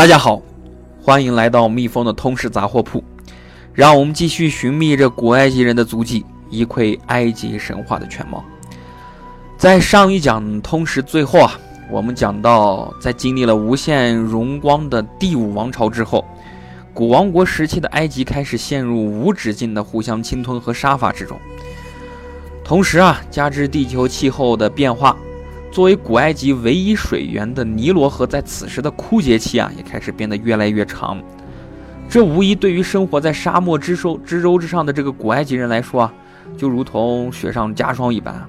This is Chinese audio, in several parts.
大家好，欢迎来到蜜蜂的通识杂货铺，让我们继续寻觅着古埃及人的足迹，一窥埃及神话的全貌。在上一讲通识最后啊，我们讲到，在经历了无限荣光的第五王朝之后，古王国时期的埃及开始陷入无止境的互相侵吞和杀伐之中。同时啊，加之地球气候的变化。作为古埃及唯一水源的尼罗河，在此时的枯竭期啊，也开始变得越来越长。这无疑对于生活在沙漠之洲之洲之上的这个古埃及人来说啊，就如同雪上加霜一般。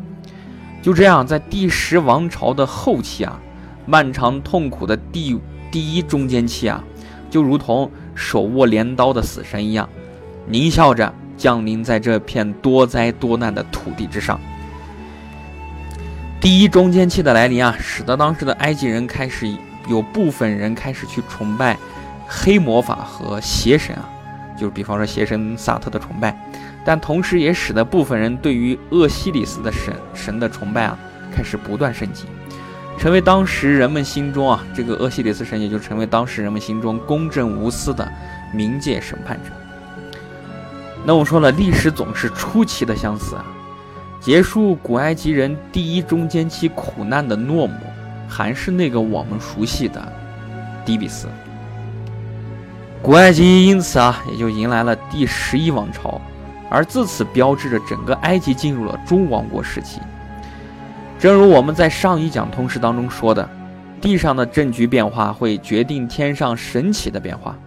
就这样，在第十王朝的后期啊，漫长痛苦的第第一中间期啊，就如同手握镰刀的死神一样，狞笑着降临在这片多灾多难的土地之上。第一中间期的来临啊，使得当时的埃及人开始有部分人开始去崇拜黑魔法和邪神啊，就是比方说邪神萨特的崇拜，但同时也使得部分人对于厄西里斯的神神的崇拜啊，开始不断升级，成为当时人们心中啊，这个厄西里斯神也就成为当时人们心中公正无私的冥界审判者。那我说了，历史总是出奇的相似啊。结束古埃及人第一中间期苦难的诺姆，还是那个我们熟悉的底比斯。古埃及因此啊，也就迎来了第十一王朝，而自此标志着整个埃及进入了中王国时期。正如我们在上一讲通识当中说的，地上的政局变化会决定天上神奇的变化。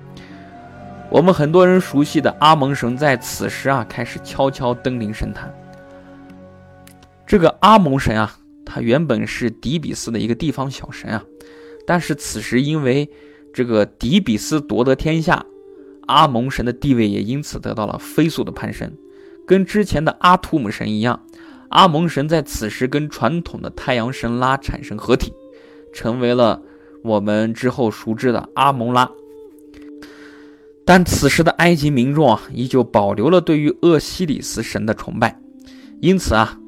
我们很多人熟悉的阿蒙神在此时啊，开始悄悄登临神坛。这个阿蒙神啊，他原本是底比斯的一个地方小神啊，但是此时因为这个底比斯夺得天下，阿蒙神的地位也因此得到了飞速的攀升。跟之前的阿图姆神一样，阿蒙神在此时跟传统的太阳神拉产生合体，成为了我们之后熟知的阿蒙拉。但此时的埃及民众啊，依旧保留了对于厄西里斯神的崇拜，因此啊。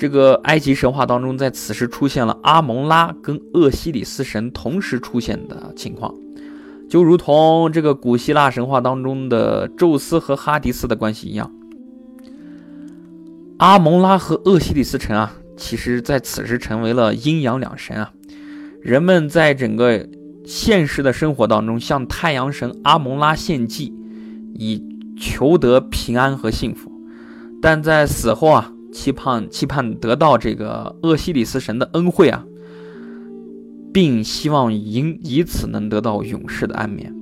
这个埃及神话当中，在此时出现了阿蒙拉跟厄西里斯神同时出现的情况，就如同这个古希腊神话当中的宙斯和哈迪斯的关系一样。阿蒙拉和厄西里斯神啊，其实在此时成为了阴阳两神啊。人们在整个现实的生活当中，向太阳神阿蒙拉献祭，以求得平安和幸福，但在死后啊。期盼期盼得到这个厄西里斯神的恩惠啊，并希望以以此能得到永世的安眠。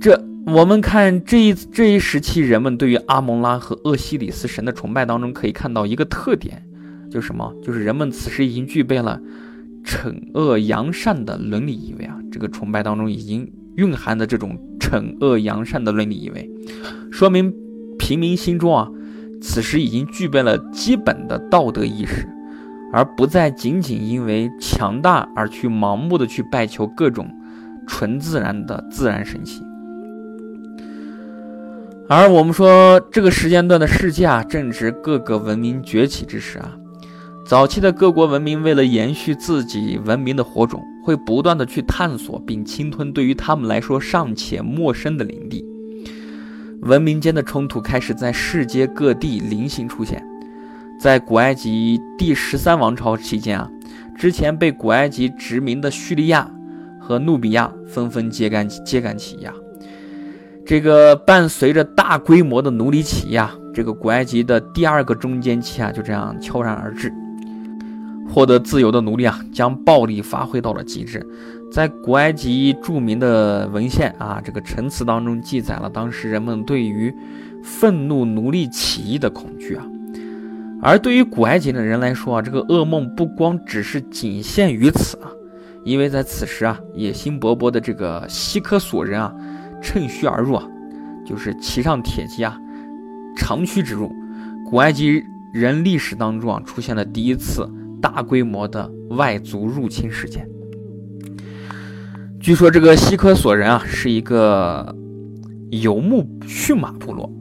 这我们看这一这一时期人们对于阿蒙拉和厄西里斯神的崇拜当中，可以看到一个特点，就是什么？就是人们此时已经具备了惩恶扬善的伦理意味啊！这个崇拜当中已经蕴含的这种惩恶扬善的伦理意味，说明平民心中啊。此时已经具备了基本的道德意识，而不再仅仅因为强大而去盲目的去拜求各种纯自然的自然神奇。而我们说这个时间段的世界啊，正值各个文明崛起之时啊。早期的各国文明为了延续自己文明的火种，会不断的去探索并侵吞对于他们来说尚且陌生的领地。文明间的冲突开始在世界各地零星出现，在古埃及第十三王朝期间啊，之前被古埃及殖民的叙利亚和努比亚纷纷揭竿揭竿起义啊。这个伴随着大规模的奴隶起义啊，这个古埃及的第二个中间期啊就这样悄然而至。获得自由的奴隶啊，将暴力发挥到了极致。在古埃及著名的文献啊，这个陈词当中记载了当时人们对于愤怒奴隶起义的恐惧啊。而对于古埃及的人来说啊，这个噩梦不光只是仅限于此啊，因为在此时啊，野心勃勃的这个希科索人啊，趁虚而入啊，就是骑上铁骑啊，长驱直入。古埃及人历史当中啊，出现了第一次大规模的外族入侵事件。据说这个西科索人啊，是一个游牧驯马部落，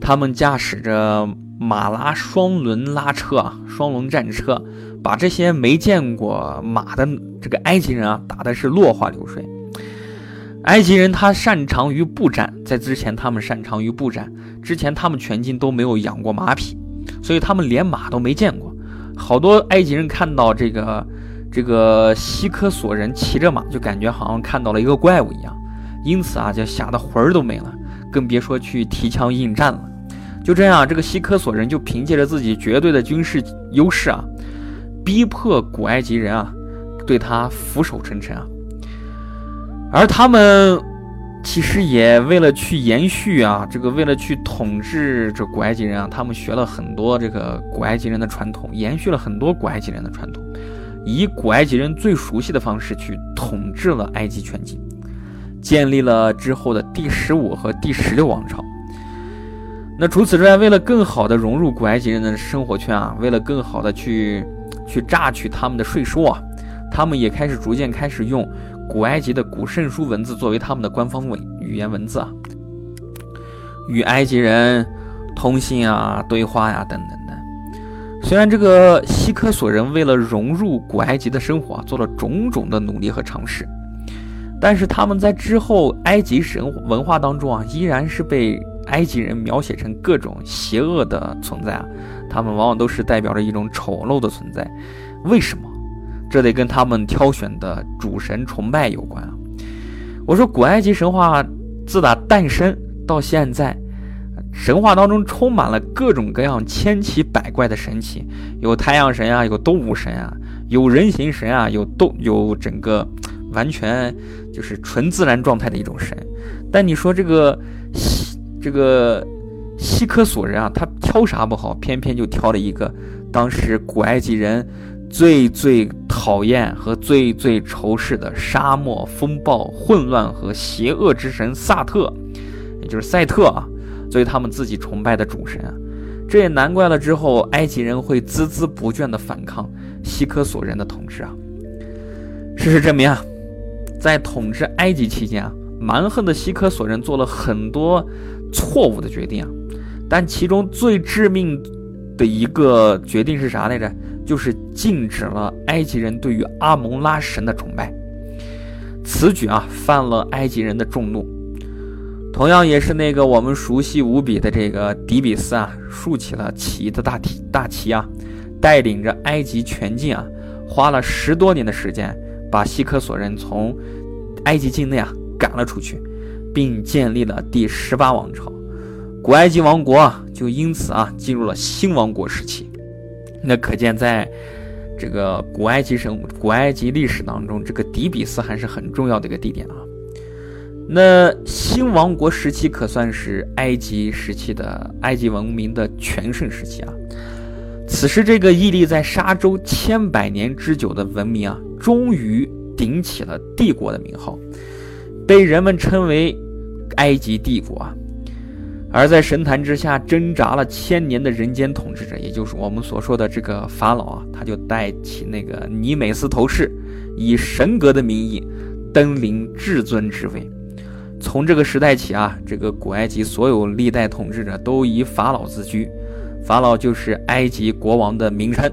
他们驾驶着马拉双轮拉车啊，双轮战车，把这些没见过马的这个埃及人啊，打的是落花流水。埃及人他擅长于步战，在之前他们擅长于步战，之前他们全境都没有养过马匹，所以他们连马都没见过。好多埃及人看到这个这个西科索人骑着马，就感觉好像看到了一个怪物一样，因此啊，就吓得魂儿都没了，更别说去提枪应战了。就这样，这个西科索人就凭借着自己绝对的军事优势啊，逼迫古埃及人啊，对他俯首称臣啊。而他们其实也为了去延续啊，这个为了去统治这古埃及人啊，他们学了很多这个古埃及人的传统，延续了很多古埃及人的传统，以古埃及人最熟悉的方式去统治了埃及全境，建立了之后的第十五和第十六王朝。那除此之外，为了更好的融入古埃及人的生活圈啊，为了更好的去去榨取他们的税收啊，他们也开始逐渐开始用。古埃及的古圣书文字作为他们的官方文语言文字啊，与埃及人通信啊、对话呀等等。虽然这个希科索人为了融入古埃及的生活做了种种的努力和尝试，但是他们在之后埃及神文化当中啊，依然是被埃及人描写成各种邪恶的存在啊。他们往往都是代表着一种丑陋的存在。为什么？这得跟他们挑选的主神崇拜有关啊！我说古埃及神话自打诞生到现在，神话当中充满了各种各样千奇百怪的神奇，有太阳神啊，有动物神啊，有人形神啊，有动有整个完全就是纯自然状态的一种神。但你说这个西这个西科索人啊，他挑啥不好，偏偏就挑了一个当时古埃及人。最最讨厌和最最仇视的沙漠风暴、混乱和邪恶之神萨特，也就是赛特啊，作为他们自己崇拜的主神啊，这也难怪了。之后埃及人会孜孜不倦地反抗希科索人的统治啊。事实证明啊，在统治埃及期间啊，蛮横的希科索人做了很多错误的决定啊，但其中最致命的一个决定是啥来着？就是禁止了埃及人对于阿蒙拉神的崇拜，此举啊犯了埃及人的众怒。同样也是那个我们熟悉无比的这个底比斯啊，竖起了起义的大旗大旗啊，带领着埃及全境啊，花了十多年的时间，把希克索人从埃及境内啊赶了出去，并建立了第十八王朝，古埃及王国啊就因此啊进入了新王国时期。那可见，在这个古埃及神、古埃及历史当中，这个底比斯还是很重要的一个地点啊。那新王国时期可算是埃及时期的埃及文明的全盛时期啊。此时，这个屹立在沙洲千百年之久的文明啊，终于顶起了帝国的名号，被人们称为埃及帝国啊。而在神坛之下挣扎了千年的人间统治者，也就是我们所说的这个法老啊，他就戴起那个尼美斯头饰，以神格的名义登临至尊之位。从这个时代起啊，这个古埃及所有历代统治者都以法老自居，法老就是埃及国王的名称。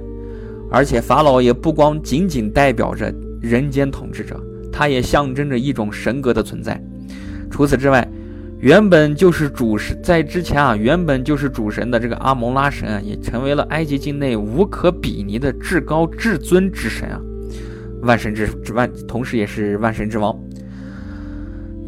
而且法老也不光仅仅代表着人间统治者，他也象征着一种神格的存在。除此之外，原本就是主神，在之前啊，原本就是主神的这个阿蒙拉神啊，也成为了埃及境内无可比拟的至高至尊之神啊，万神之之万，同时也是万神之王。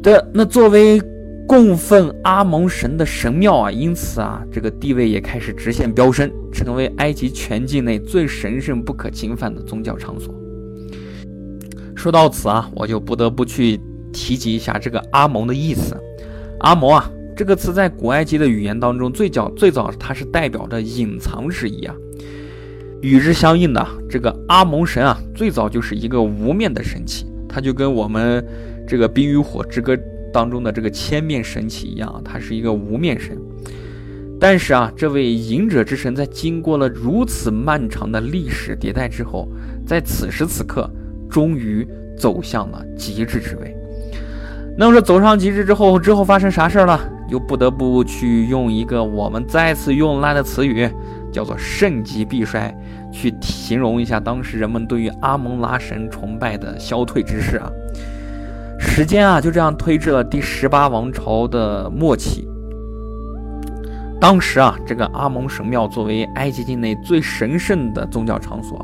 的那作为供奉阿蒙神的神庙啊，因此啊，这个地位也开始直线飙升，成为埃及全境内最神圣不可侵犯的宗教场所。说到此啊，我就不得不去提及一下这个阿蒙的意思。阿蒙啊，这个词在古埃及的语言当中，最早最早它是代表着隐藏之意啊。与之相应的这个阿蒙神啊，最早就是一个无面的神器，它就跟我们这个《冰与火之歌》当中的这个千面神奇一样，它是一个无面神。但是啊，这位隐者之神在经过了如此漫长的历史迭代之后，在此时此刻，终于走向了极致之位。那么说走上极致之后，之后发生啥事儿了？又不得不去用一个我们再次用烂的词语，叫做“盛极必衰”，去形容一下当时人们对于阿蒙拉神崇拜的消退之势啊。时间啊就这样推至了第十八王朝的末期。当时啊，这个阿蒙神庙作为埃及境内最神圣的宗教场所，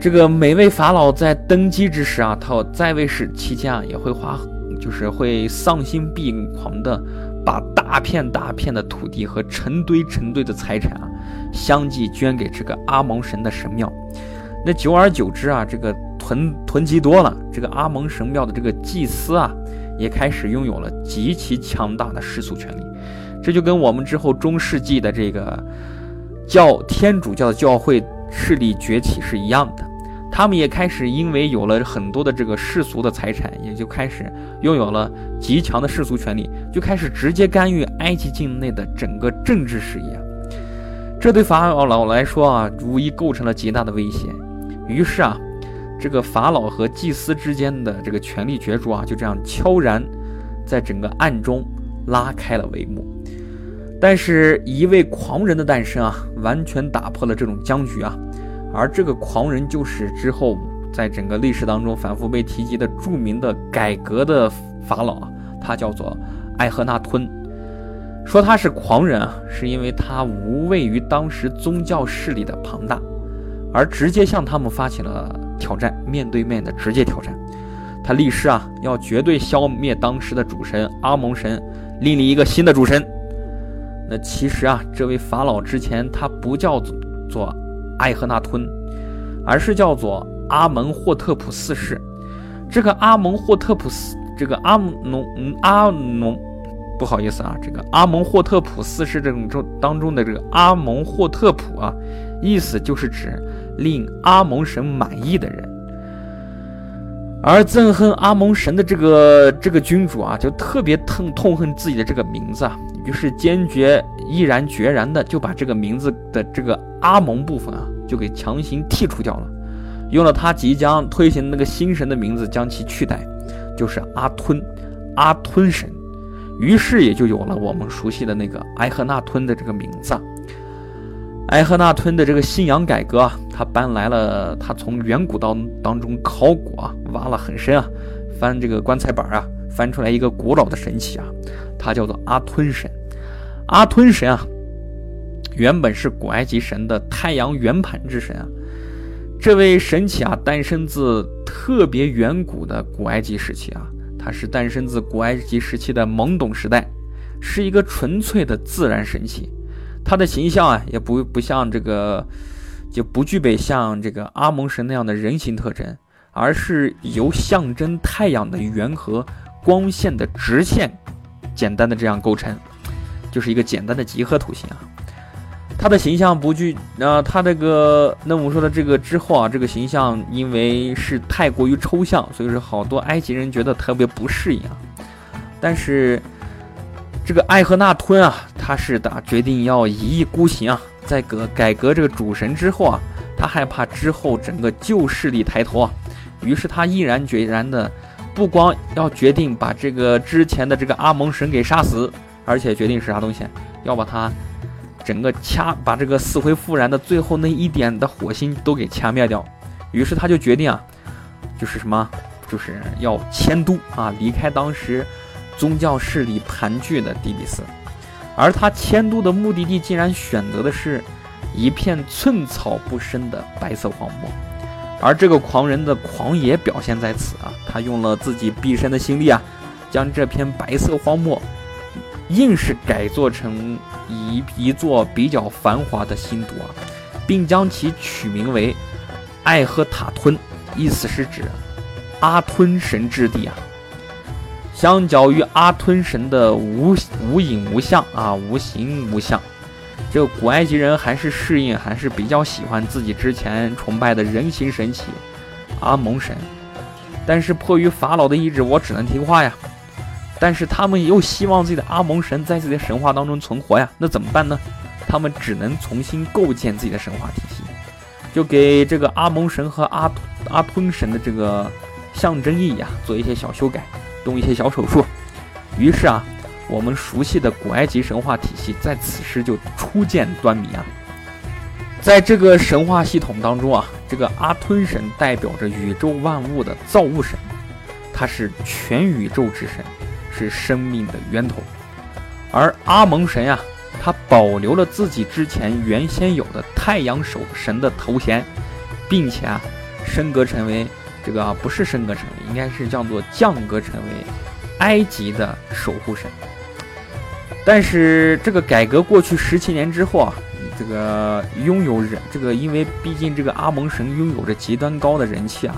这个每位法老在登基之时啊，他在位时期间啊，也会花，就是会丧心病狂的把大片大片的土地和成堆成堆的财产啊，相继捐给这个阿蒙神的神庙。那久而久之啊，这个囤囤积多了，这个阿蒙神庙的这个祭司啊，也开始拥有了极其强大的世俗权利。这就跟我们之后中世纪的这个教天主教的教会势力崛起是一样的，他们也开始因为有了很多的这个世俗的财产，也就开始拥有了极强的世俗权利，就开始直接干预埃及境内的整个政治事业。这对法老来说啊，无疑构成了极大的威胁。于是啊，这个法老和祭司之间的这个权力角逐啊，就这样悄然在整个暗中拉开了帷幕。但是，一位狂人的诞生啊，完全打破了这种僵局啊。而这个狂人就是之后在整个历史当中反复被提及的著名的改革的法老啊，他叫做艾赫纳吞。说他是狂人啊，是因为他无畏于当时宗教势力的庞大，而直接向他们发起了挑战，面对面的直接挑战。他立誓啊，要绝对消灭当时的主神阿蒙神，另立一个新的主神。那其实啊，这位法老之前他不叫做艾赫纳吞，而是叫做阿蒙霍特普四世。这个阿蒙霍特普四，这个阿蒙阿蒙，不好意思啊，这个阿蒙霍特普四世这种中当中的这个阿蒙霍特普啊，意思就是指令阿蒙神满意的人。而憎恨阿蒙神的这个这个君主啊，就特别痛痛恨自己的这个名字啊。于是坚决、毅然决然的就把这个名字的这个阿蒙部分啊，就给强行剔除掉了，用了他即将推行那个新神的名字将其取代，就是阿吞，阿吞神。于是也就有了我们熟悉的那个埃赫纳吞的这个名字。埃赫纳吞的这个信仰改革，他搬来了，他从远古当当中考古啊，挖了很深啊，翻这个棺材板啊，翻出来一个古老的神奇啊，它叫做阿吞神。阿吞神啊，原本是古埃及神的太阳圆盘之神啊。这位神奇啊，诞生自特别远古的古埃及时期啊。它是诞生自古埃及时期的懵懂时代，是一个纯粹的自然神奇。它的形象啊，也不不像这个，就不具备像这个阿蒙神那样的人形特征，而是由象征太阳的圆和光线的直线，简单的这样构成。就是一个简单的几何图形啊，它的形象不具，呃，它这个，那我们说的这个之后啊，这个形象因为是太过于抽象，所以说好多埃及人觉得特别不适应啊。但是这个艾赫纳吞啊，他是打决定要一意孤行啊，在革改革这个主神之后啊，他害怕之后整个旧势力抬头啊，于是他毅然决然的，不光要决定把这个之前的这个阿蒙神给杀死。而且决定是啥东西，要把他整个掐，把这个死灰复燃的最后那一点的火星都给掐灭掉。于是他就决定啊，就是什么，就是要迁都啊，离开当时宗教势力盘踞的底比斯。而他迁都的目的地竟然选择的是一片寸草不生的白色荒漠。而这个狂人的狂野表现在此啊，他用了自己毕生的心力啊，将这片白色荒漠。硬是改做成一一座比较繁华的新都啊，并将其取名为艾赫塔吞，意思是指阿吞神之地啊。相较于阿吞神的无无影无相啊，无形无相，这个古埃及人还是适应，还是比较喜欢自己之前崇拜的人形神奇阿蒙神。但是迫于法老的意志，我只能听话呀。但是他们又希望自己的阿蒙神在自己的神话当中存活呀，那怎么办呢？他们只能重新构建自己的神话体系，就给这个阿蒙神和阿阿吞神的这个象征意义啊做一些小修改，动一些小手术。于是啊，我们熟悉的古埃及神话体系在此时就初见端倪啊。在这个神话系统当中啊，这个阿吞神代表着宇宙万物的造物神。他是全宇宙之神，是生命的源头。而阿蒙神呀，他保留了自己之前原先有的太阳守神的头衔，并且啊，升格成为这个啊不是升格成为，应该是叫做降格成为埃及的守护神。但是这个改革过去十七年之后啊，这个拥有人这个，因为毕竟这个阿蒙神拥有着极端高的人气啊，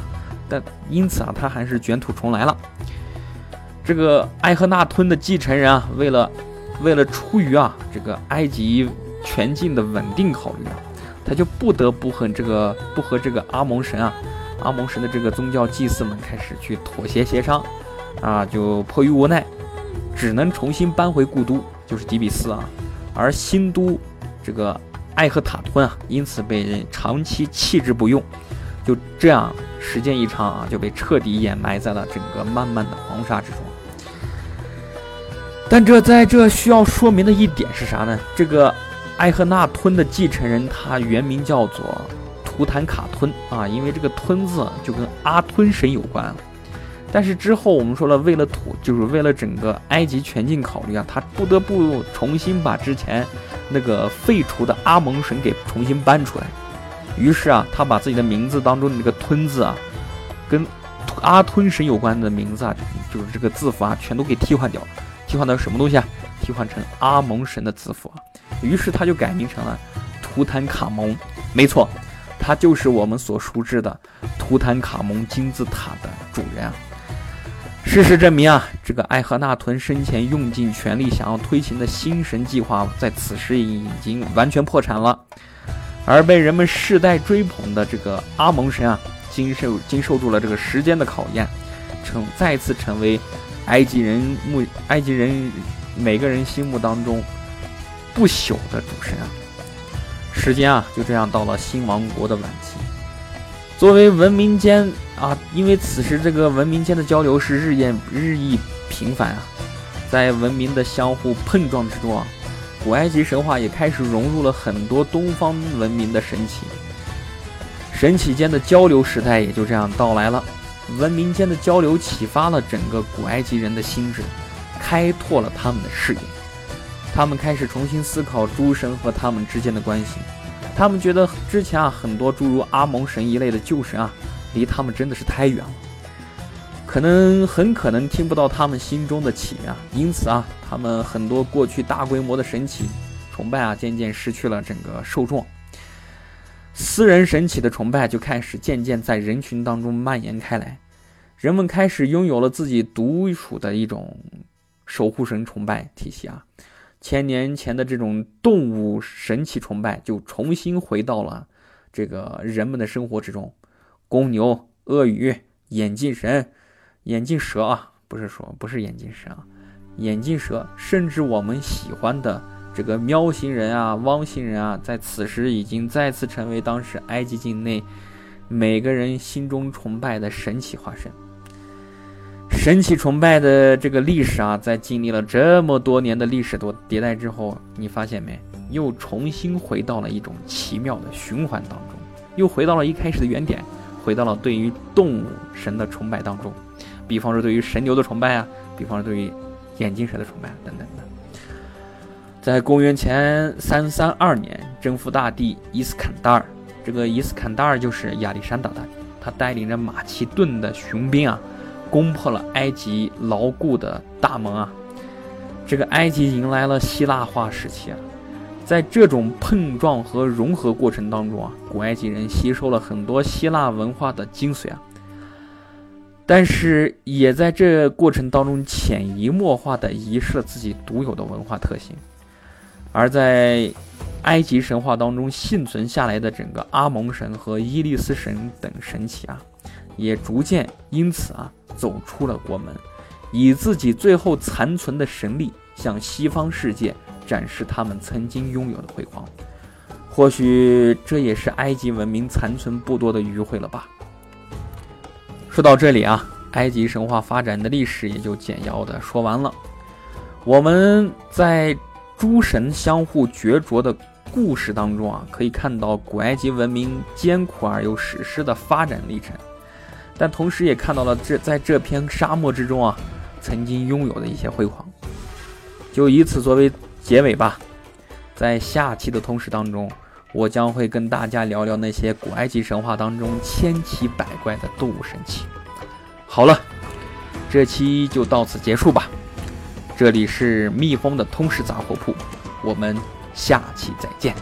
但因此啊，他还是卷土重来了。这个艾赫纳吞的继承人啊，为了为了出于啊这个埃及全境的稳定考虑啊，他就不得不和这个不和这个阿蒙神啊，阿蒙神的这个宗教祭司们开始去妥协协商，啊，就迫于无奈，只能重新搬回故都。就是底比斯啊，而新都这个艾赫塔吞啊，因此被人长期弃之不用，就这样时间一长啊，就被彻底掩埋在了整个漫漫的黄沙之中。但这在这需要说明的一点是啥呢？这个艾赫纳吞的继承人，他原名叫做图坦卡吞啊，因为这个吞字就跟阿吞神有关。但是之后我们说了，为了土，就是为了整个埃及全境考虑啊，他不得不重新把之前那个废除的阿蒙神给重新搬出来。于是啊，他把自己的名字当中的这个吞字啊，跟阿吞神有关的名字啊，就是这个字符啊，全都给替换掉了。替换到什么东西啊？替换成阿蒙神的字符啊。于是他就改名成了图坦卡蒙。没错，他就是我们所熟知的图坦卡蒙金字塔的主人啊。事实证明啊，这个艾赫纳屯生前用尽全力想要推行的新神计划，在此时已经完全破产了。而被人们世代追捧的这个阿蒙神啊，经受经受住了这个时间的考验，成再次成为埃及人目埃及人每个人心目当中不朽的主神啊。时间啊，就这样到了新王国的晚期。作为文明间啊，因为此时这个文明间的交流是日渐日益频繁啊，在文明的相互碰撞之中啊，古埃及神话也开始融入了很多东方文明的神奇，神奇间的交流时代也就这样到来了。文明间的交流启发了整个古埃及人的心智，开拓了他们的视野，他们开始重新思考诸神和他们之间的关系。他们觉得之前啊，很多诸如阿蒙神一类的旧神啊，离他们真的是太远了，可能很可能听不到他们心中的祈愿啊。因此啊，他们很多过去大规模的神奇崇拜啊，渐渐失去了整个受众。私人神奇的崇拜就开始渐渐在人群当中蔓延开来，人们开始拥有了自己独属的一种守护神崇拜体系啊。千年前的这种动物神奇崇拜，就重新回到了这个人们的生活之中。公牛、鳄鱼、眼镜神、眼镜蛇啊，不是说不是眼镜蛇啊，眼镜蛇，甚至我们喜欢的这个喵星人啊、汪星人啊，在此时已经再次成为当时埃及境内每个人心中崇拜的神奇化身。神奇崇拜的这个历史啊，在经历了这么多年的历史多迭代之后，你发现没？又重新回到了一种奇妙的循环当中，又回到了一开始的原点，回到了对于动物神的崇拜当中。比方说，对于神牛的崇拜啊，比方说对于眼镜蛇的崇拜等等的。在公元前三三二年，征服大帝伊斯坎达尔，这个伊斯坎达尔就是亚历山大大帝，他带领着马其顿的雄兵啊。攻破了埃及牢固的大门啊！这个埃及迎来了希腊化时期啊！在这种碰撞和融合过程当中啊，古埃及人吸收了很多希腊文化的精髓啊，但是也在这过程当中潜移默化的遗失了自己独有的文化特性。而在埃及神话当中幸存下来的整个阿蒙神和伊利斯神等神奇啊，也逐渐因此啊。走出了国门，以自己最后残存的神力向西方世界展示他们曾经拥有的辉煌。或许这也是埃及文明残存不多的余晖了吧。说到这里啊，埃及神话发展的历史也就简要的说完了。我们在诸神相互角逐的故事当中啊，可以看到古埃及文明艰苦而又史诗的发展历程。但同时也看到了这在这片沙漠之中啊，曾经拥有的一些辉煌。就以此作为结尾吧，在下期的通识当中，我将会跟大家聊聊那些古埃及神话当中千奇百怪的动物神奇。好了，这期就到此结束吧。这里是蜜蜂的通识杂货铺，我们下期再见。